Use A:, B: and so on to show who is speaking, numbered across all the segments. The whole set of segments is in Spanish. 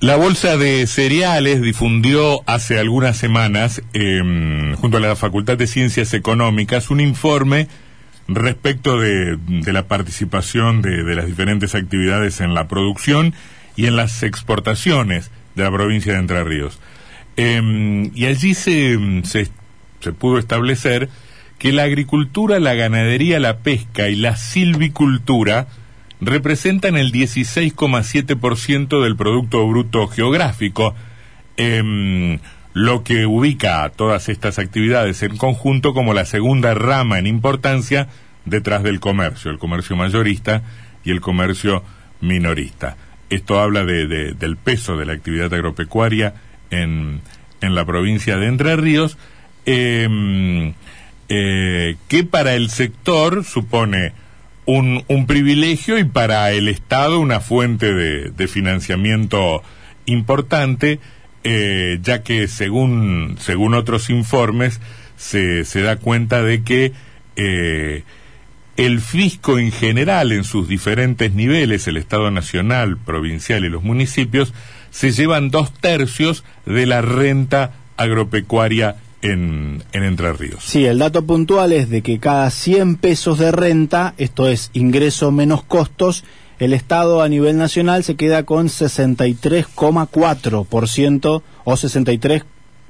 A: La Bolsa de Cereales difundió hace algunas semanas, em, junto a la Facultad de Ciencias Económicas, un informe respecto de, la participación de, las diferentes actividades en la producción y en las exportaciones de la provincia de Entre Ríos. Em, y allí se, se pudo establecer que la agricultura, la ganadería, la pesca y la silvicultura representan el 16,7% del Producto Bruto Geográfico, em, lo que ubica a todas estas actividades en conjunto como la segunda rama en importancia detrás del comercio, el comercio mayorista y el comercio minorista. Esto habla de, del peso de la actividad agropecuaria en, en la provincia de Entre Ríos, em, eh, que para el sector supone un, un privilegio y para el Estado una fuente de, financiamiento importante, eh, ya que según, según otros informes se, se da cuenta de que eh, el fisco en general en sus diferentes niveles, el Estado Nacional, provincial y los municipios, se llevan dos tercios de la renta agropecuaria en, Entre Ríos.
B: Sí, el dato puntual es de que cada 100 pesos de renta, esto es ingreso menos costos, el Estado a nivel nacional se queda con 63,4% o 63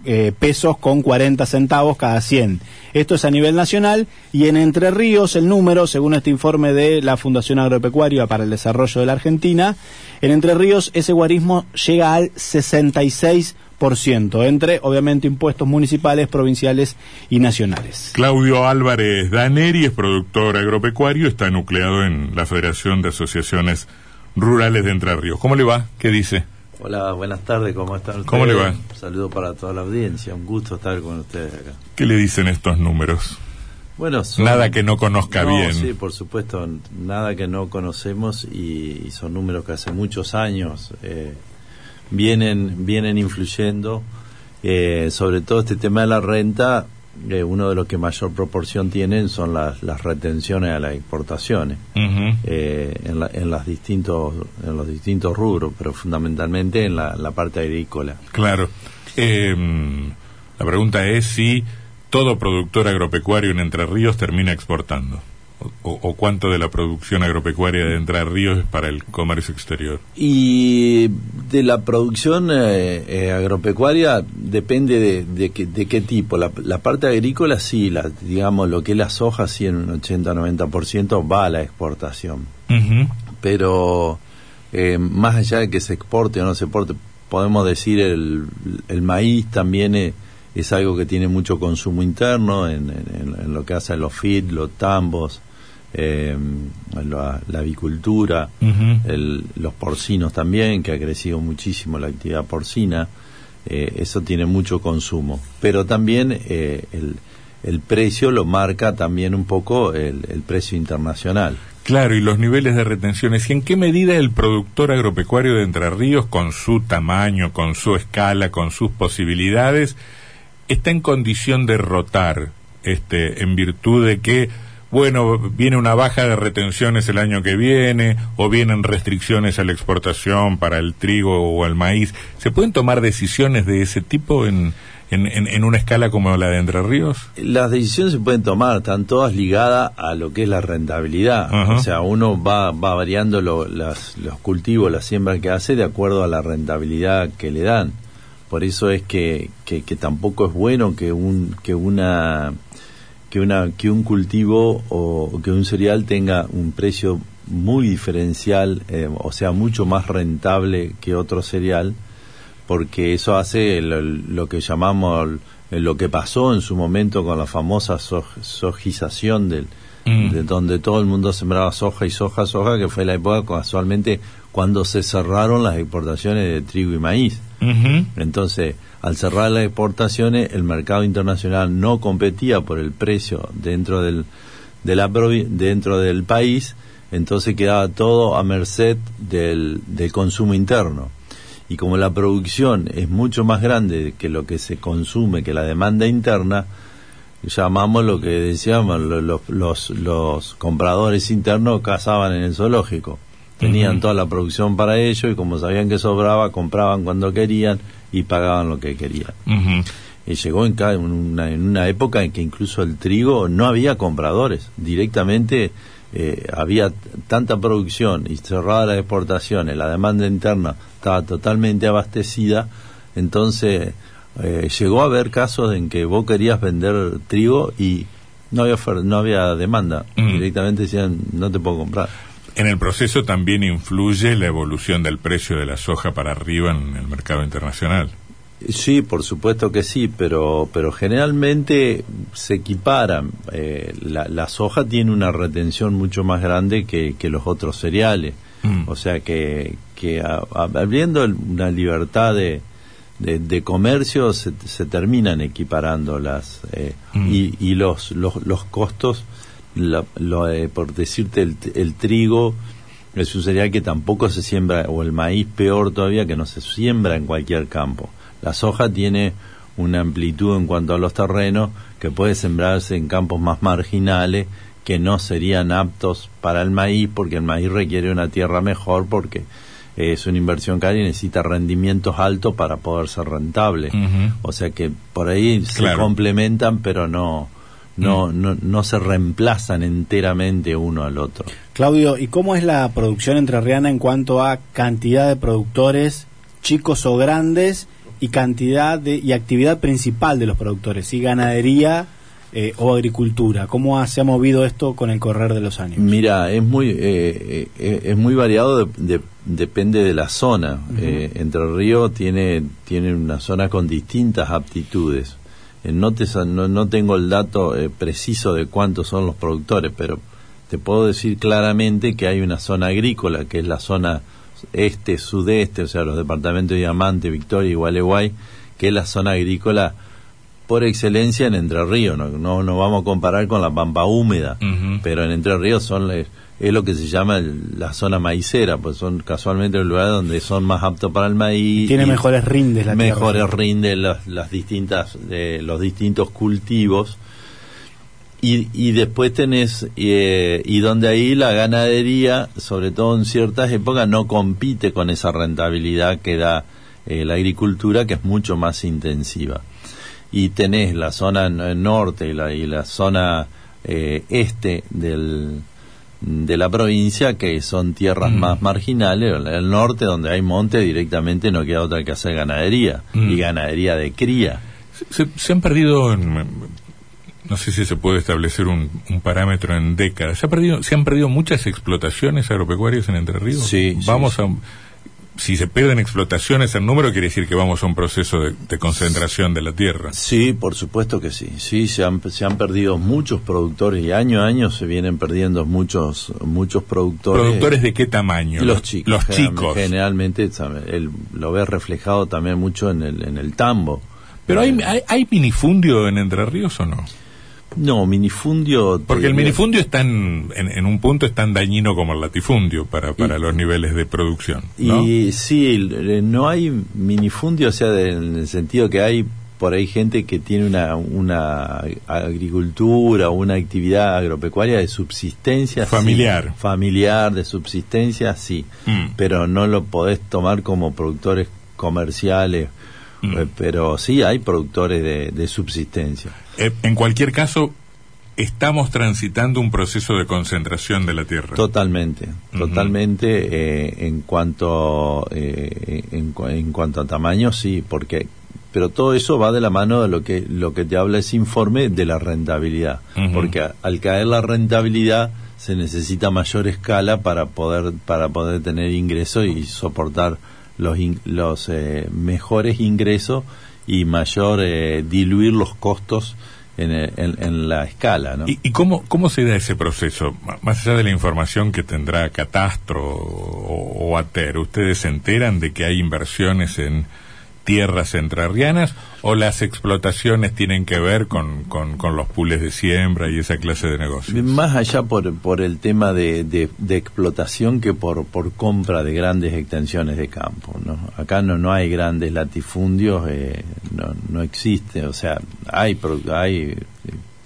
B: eh, pesos con 40 centavos cada 100. Esto es a nivel nacional y en Entre Ríos el número, según este informe de la Fundación Agropecuaria para el Desarrollo de la Argentina, en Entre Ríos ese guarismo llega al 66% entre obviamente impuestos municipales, provinciales y nacionales.
A: Claudio Álvarez Daneri es productor agropecuario, está nucleado en la Federación de Asociaciones Rurales de Entre Ríos. ¿Cómo le va? ¿Qué dice?
C: Hola, buenas tardes, ¿cómo están ustedes?
A: ¿Cómo le va?
C: Un saludo para toda la audiencia, un gusto estar con ustedes acá.
A: ¿Qué le dicen estos números?
C: Bueno,
A: nada que no conozca bien.
C: Sí, por supuesto, nada que no conocemos y, son números que hace muchos años eh, vienen, vienen influyendo. Eh, sobre todo este tema de la renta, eh, uno de los que mayor proporción tienen son las, las retenciones a las exportaciones eh, en, en, las distintos, en los distintos rubros, pero fundamentalmente en la, la parte agrícola.
A: Claro. Em, la pregunta es si todo productor agropecuario en Entre Ríos termina exportando o, cuánto de la producción agropecuaria de Entre Ríos es para el comercio exterior?
C: Y de la producción eh, eh, agropecuaria depende de, de, qué tipo. La, parte agrícola sí, la, digamos lo que es la soja sí en un 80-90% va a la exportación. Pero eh, más allá de que se exporte o no se exporte, podemos decir el, el maíz también es, algo que tiene mucho consumo interno en, en, lo que hace a los feed, los tambos, eh, la, avicultura, los porcinos también, que ha crecido muchísimo la actividad porcina, eh, eso tiene mucho consumo. Pero también eh, el, el, precio lo marca también un poco el, precio internacional.
A: Claro, y los niveles de retenciones. ¿Y en qué medida el productor agropecuario de Entre Ríos, con su tamaño, con su escala, con sus posibilidades, está en condición de rotar este, en virtud de que bueno, viene una baja de retenciones el año que viene, o vienen restricciones a la exportación para el trigo o el maíz. ¿Se pueden tomar decisiones de ese tipo en, en, una escala como la de Entre Ríos?
C: Las decisiones se pueden tomar, están todas ligadas a lo que es la rentabilidad. O sea, uno va, va variando los cultivos, la siembra que hace de acuerdo a la rentabilidad que le dan. Por eso es que, que, tampoco es bueno que, un, que una que, una, que un cultivo o, que un cereal tenga un precio muy diferencial, eh, o sea, mucho más rentable que otro cereal, porque eso hace lo, que llamamos, lo que pasó en su momento con la famosa sojización del, mm. de donde todo el mundo sembraba soja y soja, soja, que fue la época casualmente cuando se cerraron las exportaciones de trigo y maíz. Entonces, al cerrar las exportaciones, el mercado internacional no competía por el precio dentro del, de la, dentro del país, entonces quedaba todo a merced del, del consumo interno. Y como la producción es mucho más grande que lo que se consume, que la demanda interna, llamamos lo que decíamos, los, los, los compradores internos cazaban en el zoológico. tenían toda la producción para ello y como sabían que sobraba, compraban cuando querían y pagaban lo que querían. Y llegó en, una, en una época en que incluso el trigo no había compradores, directamente eh, había tanta producción y cerrada las exportaciones, la demanda interna estaba totalmente abastecida, entonces eh, llegó a haber casos en que vos querías vender trigo y no había no había demanda, mm. directamente decían no te puedo comprar.
A: En el proceso también influye la evolución del precio de la soja para arriba en el mercado internacional.
C: Sí, por supuesto que sí, pero, pero generalmente se equiparan. Eh, la, soja tiene una retención mucho más grande que, los otros cereales. Mm. O sea que, que abriendo una libertad de, de, comercio se, se, terminan equiparando las eh, mm. y, y los, los, los costos, lo, eh, por decirte, el, el trigo es un cereal que tampoco se siembra, o el maíz peor todavía, que no se siembra en cualquier campo. La soja tiene una amplitud en cuanto a los terrenos que puede sembrarse en campos más marginales que no serían aptos para el maíz porque el maíz requiere una tierra mejor porque es una inversión cara y necesita rendimientos altos para poder ser rentable. O sea que por ahí se complementan pero no, no, mm. no, no se reemplazan enteramente uno al otro.
B: Claudio, ¿y cómo es la producción entrerriana en cuanto a cantidad de productores, chicos o grandes, y cantidad de, y actividad principal de los productores, si ganadería eh, o agricultura. ¿Cómo se ha movido esto con el correr de los años?
C: Mira, es muy eh, eh, es muy variado, depende de la zona. Entre Río tiene tiene una zona con distintas aptitudes. No, te, no, no, tengo el dato preciso de cuántos son los productores, pero te puedo decir claramente que hay una zona agrícola, que es la zona este, sudeste, o sea, los departamentos de Diamante, Victoria y Gualeguay, que es la zona agrícola por excelencia en Entre Ríos. No, no, vamos a comparar con la pampa húmeda, pero en Entre Ríos son es lo que se llama la zona maicera, pues son casualmente los lugares donde son más aptos para el maíz.
B: Tiene mejores rindes la
C: Mejores rindes las, las distintas, eh, los distintos cultivos y, después tenés, eh, y donde ahí la ganadería, sobre todo en ciertas épocas, no compite con esa rentabilidad que da eh, la agricultura, que es mucho más intensiva. Y tenés la zona norte y la, y la zona eh, este del, de la provincia, que son tierras mm. más marginales, el norte donde hay monte directamente no queda otra que hacer ganadería, y mm. ganadería de cría.
A: Se, se han perdido en, no sé si se puede establecer un, parámetro en décadas. ¿Se, ha perdido, ¿Se han perdido muchas explotaciones agropecuarias en Entre Ríos?
C: Sí.
A: Vamos a, si se pierden explotaciones en número, quiere decir que vamos a un proceso de, concentración de la tierra.
C: Sí, por supuesto que sí. Sí, se han, se han perdido muchos productores y año a año se vienen perdiendo muchos muchos productores.
A: ¿Productores de qué tamaño?
C: Los chicos.
A: Los chicos.
C: Generalmente lo ves reflejado también mucho en el, en el tambo.
A: ¿Pero hay, hay, hay minifundio en Entre Ríos o no?
C: No, minifundio...
A: Porque el minifundio es tan, en, un punto es tan dañino como el latifundio para, para los niveles de producción.
C: Y sí, no hay minifundio, o sea, en el sentido que hay por ahí gente que tiene una, una agricultura, una actividad agropecuaria de subsistencia.
A: Familiar.
C: familiar, de subsistencia, sí. Mm. Pero no lo podés tomar como productores comerciales Mm. Eh, pero sí hay productores de, subsistencia.
A: Eh, en cualquier caso, estamos transitando un proceso de concentración de la tierra.
C: Totalmente, totalmente. Eh, en cuanto en, cuanto a tamaño, sí, porque pero todo eso va de la mano de lo que lo que te habla ese informe de la rentabilidad, porque al caer la rentabilidad se necesita mayor escala para poder para poder tener ingresos y soportar los, los eh, mejores ingresos y mayor eh, diluir los costos en, en, la escala. ¿no?
A: ¿Y, y cómo, cómo se da ese proceso? Más allá de la información que tendrá Catastro o, o ATER, ¿ustedes se enteran de que hay inversiones en tierras entrerrianas o las explotaciones tienen que ver con, con, los pules de siembra y esa clase de negocios?
C: Más allá por, por el tema de, de, explotación que por, por compra de grandes extensiones de campo. ¿no? Acá no, no hay grandes latifundios, eh, no, no existe, o sea, hay, hay eh,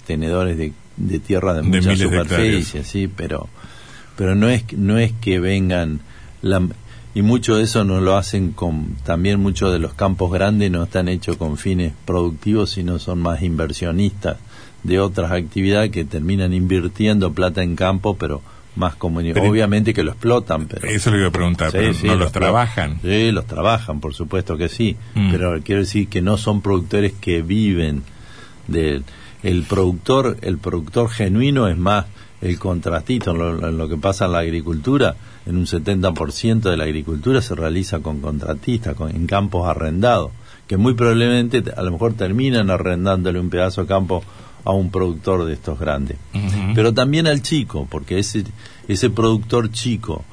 C: tenedores de, de tierra de, mucha superficie, sí, pero, pero no, es, no es que vengan y mucho de eso no lo hacen con también muchos de los campos grandes no están hechos con fines productivos sino son más inversionistas de otras actividades que terminan invirtiendo plata en campo pero más comunidad. Obviamente que lo explotan, pero...
A: Eso le iba a preguntar, pero ¿no los, trabajan?
C: Sí, los trabajan, por supuesto que sí, mm. pero quiero decir que no son productores que viven del... El productor, el productor genuino es más el contratito, en lo, que pasa en la agricultura, en un 70% de la agricultura se realiza con contratistas, con, en campos arrendados, que muy probablemente a lo mejor terminan arrendándole un pedazo de campo a un productor de estos grandes. Pero también al chico, porque ese, ese productor chico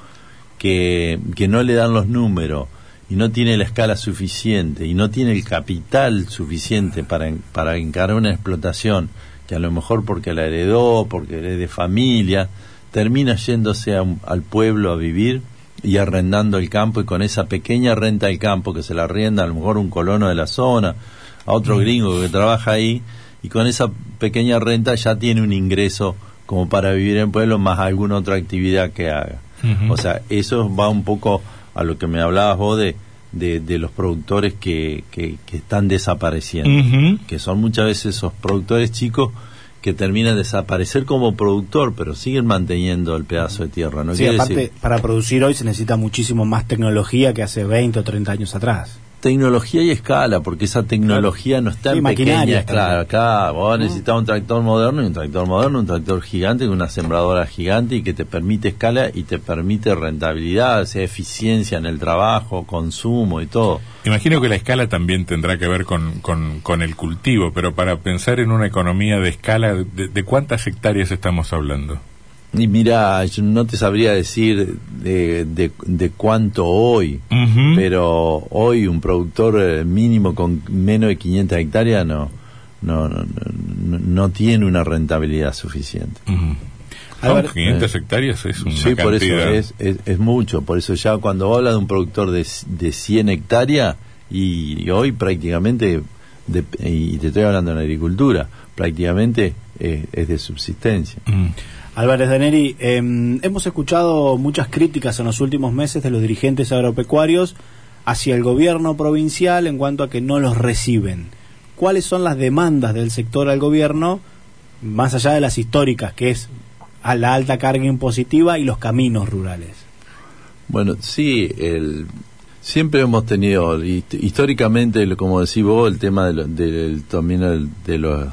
C: que, que no le dan los números y no tiene la escala suficiente y no tiene el capital suficiente para, para encarar una explotación, que a lo mejor porque la heredó, porque es de familia, termina yéndose al pueblo a vivir y arrendando el campo y con esa pequeña renta del campo que se la arrienda a lo mejor un colono de la zona, a otro gringo que trabaja ahí, y con esa pequeña renta ya tiene un ingreso como para vivir en pueblo más alguna otra actividad que haga. O sea, eso va un poco a lo que me hablabas vos de, de, los productores que, que, están desapareciendo, que son muchas veces esos productores chicos que terminan de desaparecer como productor, pero siguen manteniendo el pedazo de tierra. ¿no?
B: Sí, aparte, para producir hoy se necesita muchísimo más tecnología que hace 20 o 30 años atrás
C: tecnología y escala, porque esa tecnología no está en pequeña Claro, acá vos necesitas un tractor moderno y un tractor moderno, un tractor gigante, una sembradora gigante y que te permite escala y te permite rentabilidad, sea eficiencia en el trabajo, consumo y todo.
A: Imagino que la escala también tendrá que ver con, con, el cultivo, pero para pensar en una economía de escala, de cuántas hectáreas estamos hablando?
C: Y mira, yo no te sabría decir de, de, cuánto hoy, pero hoy un productor eh, mínimo con menos de 500 hectáreas no, no, no, no, tiene una rentabilidad suficiente.
A: 500 hectáreas es una
C: Sí, por eso es, es, mucho. Por eso ya cuando habla de un productor de, de 100 hectáreas, y, hoy prácticamente, y te estoy hablando en agricultura, prácticamente es de subsistencia.
B: Álvarez Daneri, em, hemos escuchado muchas críticas en los últimos meses de los dirigentes agropecuarios hacia el gobierno provincial en cuanto a que no los reciben. ¿Cuáles son las demandas del sector al gobierno, más allá de las históricas, que es a la alta carga impositiva y los caminos rurales?
C: Bueno, sí, el, siempre hemos tenido, históricamente, como decís vos, el tema del, del también de los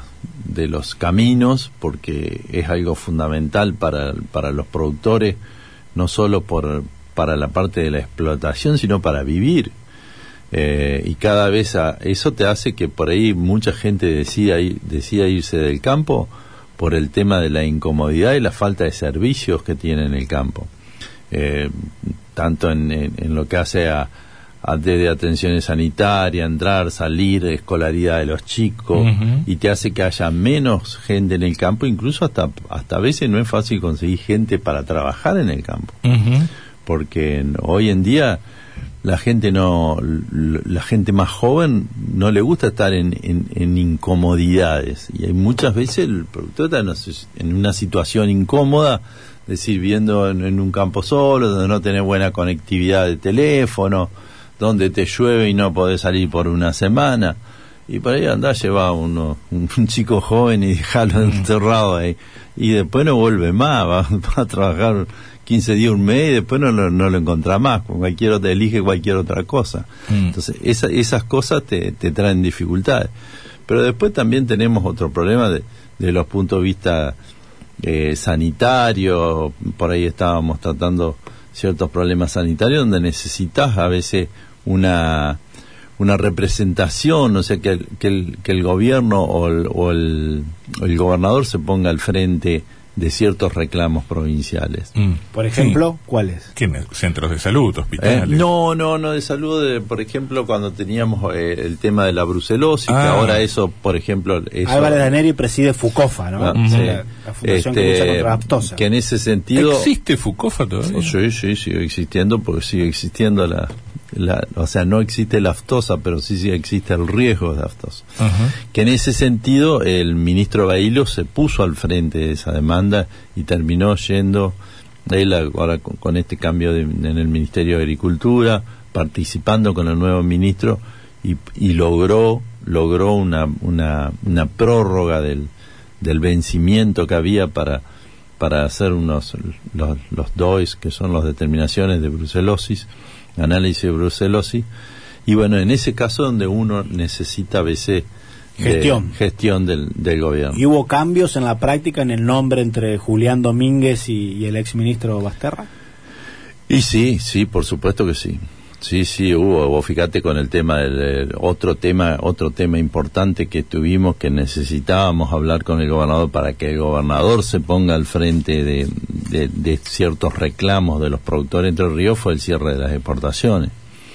C: de los caminos, porque es algo fundamental para, para los productores, no solo por, para la parte de la explotación, sino para vivir. Eh, y cada vez eso te hace que por ahí mucha gente decida, decida irse del campo por el tema de la incomodidad y la falta de servicios que tiene en el campo. Eh, tanto en, en, lo que hace a, desde atenciones sanitarias, entrar, salir, escolaridad de los chicos, y te hace que haya menos gente en el campo, incluso hasta, hasta a veces no es fácil conseguir gente para trabajar en el campo. Porque hoy en día la gente no, la gente más joven no le gusta estar en, en, incomodidades, y hay muchas veces el productor está en una situación incómoda, decir, viviendo en, en un campo solo, donde no tiene buena conectividad de teléfono, donde te llueve y no podés salir por una semana. Y por ahí andás, lleva uno, un, chico joven y dejarlo mm. encerrado ahí. Y después no vuelve más, va, a trabajar 15 días, un mes y después no, no, lo encontrás más. Con cualquier otra, elige cualquier otra cosa. Mm. Entonces, esa, esas cosas te, te traen dificultades. Pero después también tenemos otro problema de, de los puntos de vista eh, sanitarios. Por ahí estábamos tratando ciertos problemas sanitarios donde necesitas a veces una una representación, o sea, que, que, el, que el gobierno o el, o el, el gobernador se ponga al frente de ciertos reclamos provinciales.
B: Mm. Por ejemplo, ¿cuáles?
A: ¿Quiénes? ¿Centros de salud, hospitales?
C: Eh, no, no, no de salud. por ejemplo, cuando teníamos eh, el tema de la brucelosis, que ah. ahora eso, por ejemplo... Eso,
B: Álvarez Daneri preside FUCOFA, ¿no?
C: Ah, la, fundación que lucha contra la aftosa. Que en ese sentido...
A: ¿Existe FUCOFA todavía?
C: Sí, sí, sigue existiendo porque sigue existiendo la, o sea, no existe la aftosa, pero sí, sí existe el riesgo de aftosa. Que en ese sentido el ministro Bailo se puso al frente de esa demanda y terminó yendo Él ahora con, este cambio en el Ministerio de Agricultura, participando con el nuevo ministro y, y logró logró una, una, una prórroga del, del vencimiento que había para para hacer unos los, los DOIs que son las determinaciones de brucelosis análisis de brucelosis. Y bueno en ese caso donde uno necesita a veces
B: gestión.
C: gestión del, del gobierno.
B: Y hubo cambios en la práctica en el nombre entre Julián Domínguez y, y el exministro Basterra
C: y sí sí por supuesto que sí Sí, sí, hubo. fíjate con el tema del otro tema, otro tema importante que tuvimos que necesitábamos hablar con el gobernador para que el gobernador se ponga al frente de, de, ciertos reclamos de los productores entre ríos fue el cierre de las exportaciones.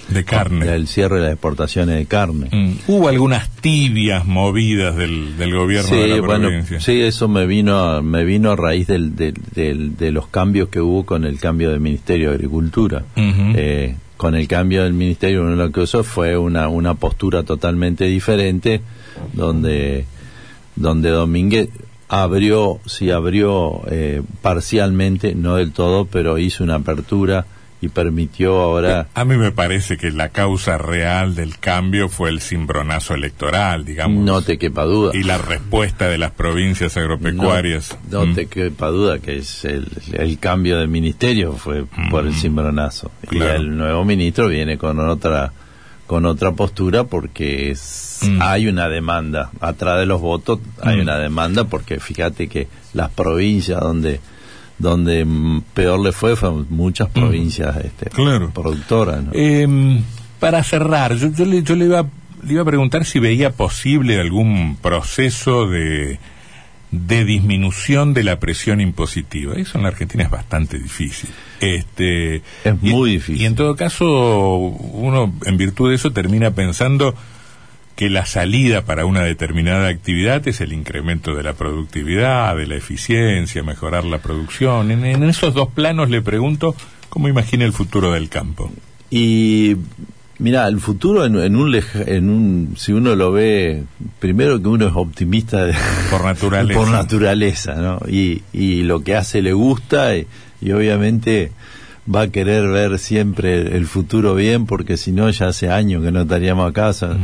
A: De carne.
C: El cierre de las exportaciones de carne.
A: Mm. Hubo algunas tibias movidas del, del gobierno de la provincia.
C: sí, eso me vino, me vino a raíz del, de los cambios que hubo con el cambio del Ministerio de Agricultura con el cambio del ministerio uno lo que usó fue una, una postura totalmente diferente donde donde Domínguez abrió sí abrió eh, parcialmente no del todo pero hizo una apertura y permitió ahora...
A: A mí me parece que la causa real del cambio fue el cimbronazo electoral, digamos.
C: No te quepa duda.
A: Y la respuesta de las provincias agropecuarias.
C: No, te mm. quepa duda que es el, cambio de ministerio fue por el mm. cimbronazo. Y el nuevo ministro viene con otra con otra postura porque es, mm. hay una demanda atrás de los votos hay una demanda porque fíjate que las provincias donde donde peor le fue fue muchas mm. provincias este, productoras.
A: Em, para cerrar, yo, yo, le, yo le, iba, le iba a preguntar si veía posible algún proceso de, de disminución de la presión impositiva. Eso en la Argentina es bastante difícil. Este,
C: es muy difícil.
A: Y en todo caso, uno en virtud de eso termina pensando que la salida para una determinada actividad es el incremento de la productividad, de la eficiencia, mejorar la producción. En, esos dos planos le pregunto cómo imagina el futuro del campo.
C: Y mira, el futuro en, un, en un, si uno lo ve, primero que uno es optimista
A: por naturaleza,
C: por naturaleza, ¿no? Y, y lo que hace le gusta y, y obviamente va a querer ver siempre el futuro bien porque si no ya hace años que no estaríamos a casa.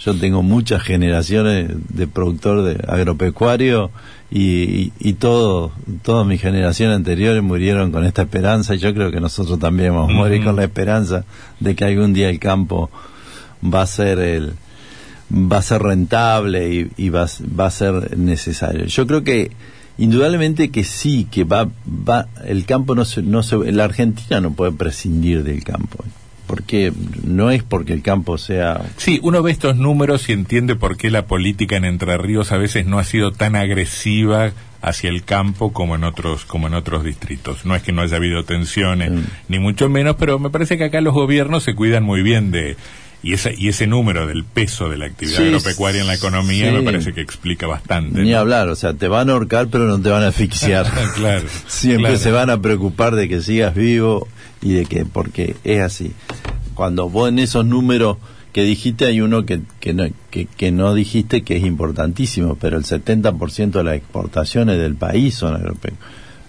C: Yo tengo muchas generaciones de productor de agropecuario y, y, todo, todas mis generaciones anteriores murieron con esta esperanza y yo creo que nosotros también vamos a morir con la esperanza de que algún día el campo va a ser el va a ser rentable y, y va, va a ser necesario. Yo creo que Indudablemente que sí, que va, va, el campo no se, no se, la Argentina no puede prescindir del campo, porque no es porque el campo sea.
A: Sí, uno ve estos números y entiende por qué la política en Entre Ríos a veces no ha sido tan agresiva hacia el campo como en otros como en otros distritos. No es que no haya habido tensiones, mm. ni mucho menos, pero me parece que acá los gobiernos se cuidan muy bien de y ese, y ese número del peso de la actividad agropecuaria en la economía me parece que explica bastante.
C: Ni hablar, o sea, te van a ahorcar pero no te van a asfixiar.
A: claro.
C: Siempre se van a preocupar de que sigas vivo y de que, porque es así. Cuando vos en esos números que dijiste hay uno que, que, no, que, no dijiste que es importantísimo, pero el 70% de las exportaciones del país son,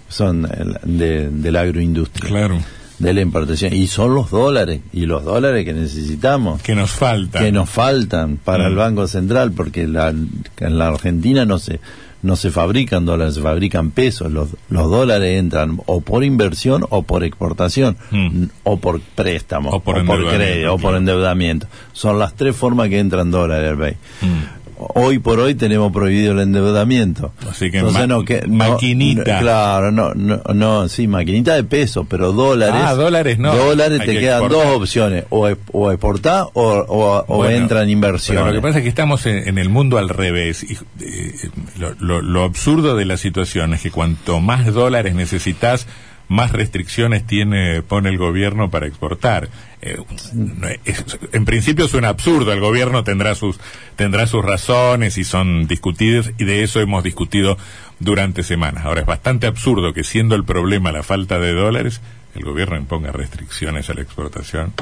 C: son de, de la agroindustria.
A: Claro
C: de la importación. Y son los dólares y los dólares que necesitamos.
A: Que nos faltan.
C: Que nos faltan para el mm. banco central porque la, en la Argentina no se no se fabrican dólares se fabrican pesos. Los, los dólares entran o por inversión o por exportación. Mm. o por préstamo o por, crédito o por endeudamiento. Son las tres formas que entran dólares mm hoy por hoy tenemos prohibido el endeudamiento.
A: Así que, maquinita.
C: claro, no, no, no, sí, maquinita de peso, pero dólares.
A: Ah, dólares no.
C: Dólares te quedan dos opciones, o, o exportar o, o, entra en inversión.
A: lo que pasa es que estamos en, el mundo al revés. Y, eh, lo, lo absurdo de la situación es que cuanto más dólares necesitas, más restricciones tiene pone el gobierno para exportar. Eh, en principio suena absurdo, el gobierno tendrá sus tendrá sus razones y son discutidas y de eso hemos discutido durante semanas. Ahora es bastante absurdo que siendo el problema la falta de dólares, el gobierno imponga restricciones a la exportación.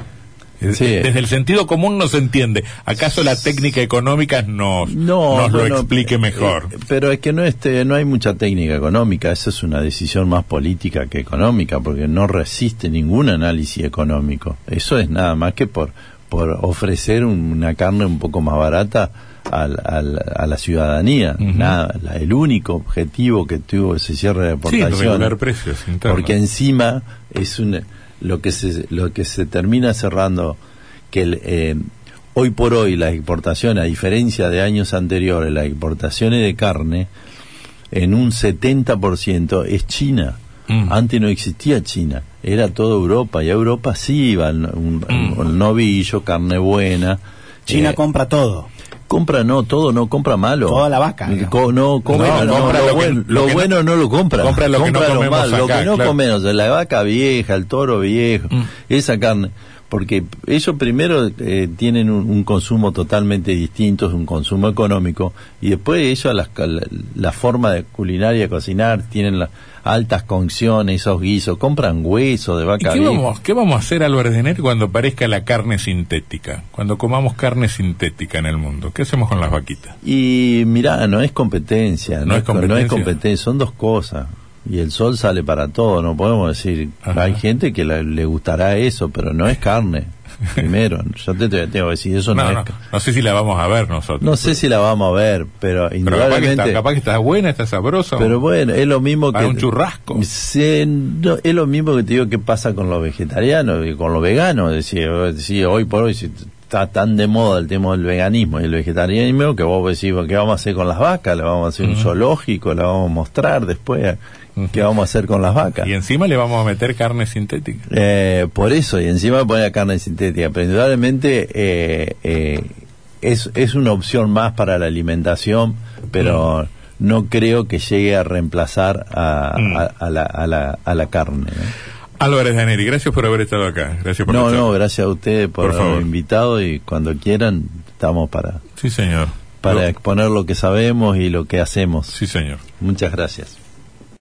A: Desde el sentido común no se entiende. ¿Acaso la técnica económica nos, nos lo explique mejor?
C: Eh, pero es que no, este, no hay mucha técnica económica, esa es una decisión más política que económica, porque no resiste ningún análisis económico. Eso es nada más que por, por ofrecer una carne un poco más barata a la ciudadanía. Nada, el único objetivo que tuvo ese cierre de exportación.
A: precios
C: porque encima es un, lo que se lo que se termina cerrando que eh, hoy por hoy las exportaciones, a diferencia de años anteriores, las exportaciones de carne en un 70% es China. Mm. Antes no existía China, era toda Europa y a Europa sí iba un, mm. novillo, carne buena.
B: China eh, compra todo
C: compra no todo, no compra malo.
B: Toda la vaca.
C: no, compra, lo, bueno, no lo compra.
A: Compra lo que no
C: malo. lo que no comemos, la vaca vieja, el toro viejo, mm. esa carne. Porque ellos primero eh, tienen un, consumo totalmente distinto, es un consumo económico, y después ellos la, la, forma de culinaria, cocinar, tienen la, altas concciones, esos guisos, compran hueso de vaca.
A: ¿Y qué, vamos, qué vamos a hacer, Álvarez de cuando aparezca la carne sintética? Cuando comamos carne sintética en el mundo, ¿qué hacemos con las vaquitas?
C: Y mira, no es competencia, no, es, competencia. no es competencia, son dos cosas y el sol sale para todo, no podemos decir, hay gente que le gustará eso, pero no es carne. Primero, yo te, tengo que decir, eso no,
A: no, no, sé si la vamos a ver nosotros.
C: No sé si la vamos a ver, pero indudablemente...
A: capaz, que está, buena, está sabrosa.
C: Pero bueno, es lo mismo
A: que... un churrasco.
C: es lo mismo que te digo que pasa con los vegetarianos y con los veganos. Decir, decir hoy por hoy está tan de moda el tema del veganismo y el vegetarianismo que vos decís, ¿qué vamos a hacer con las vacas? ¿Le vamos a hacer un zoológico? ¿La vamos a mostrar después? ¿Qué vamos a hacer con las vacas?
A: Y encima le vamos a meter carne sintética.
C: Eh, por eso, y encima poner carne sintética. Pero indudablemente eh, eh, es, es una opción más para la alimentación, pero no creo que llegue a reemplazar a, a, la, a, la, a la carne.
A: Álvarez Daneri, gracias por haber estado acá. Gracias por
C: No, no, gracias a ustedes por, haberme invitado y cuando quieran estamos para.
A: Sí, señor.
C: Para exponer lo que sabemos y lo que hacemos.
A: Sí, señor.
C: Muchas gracias.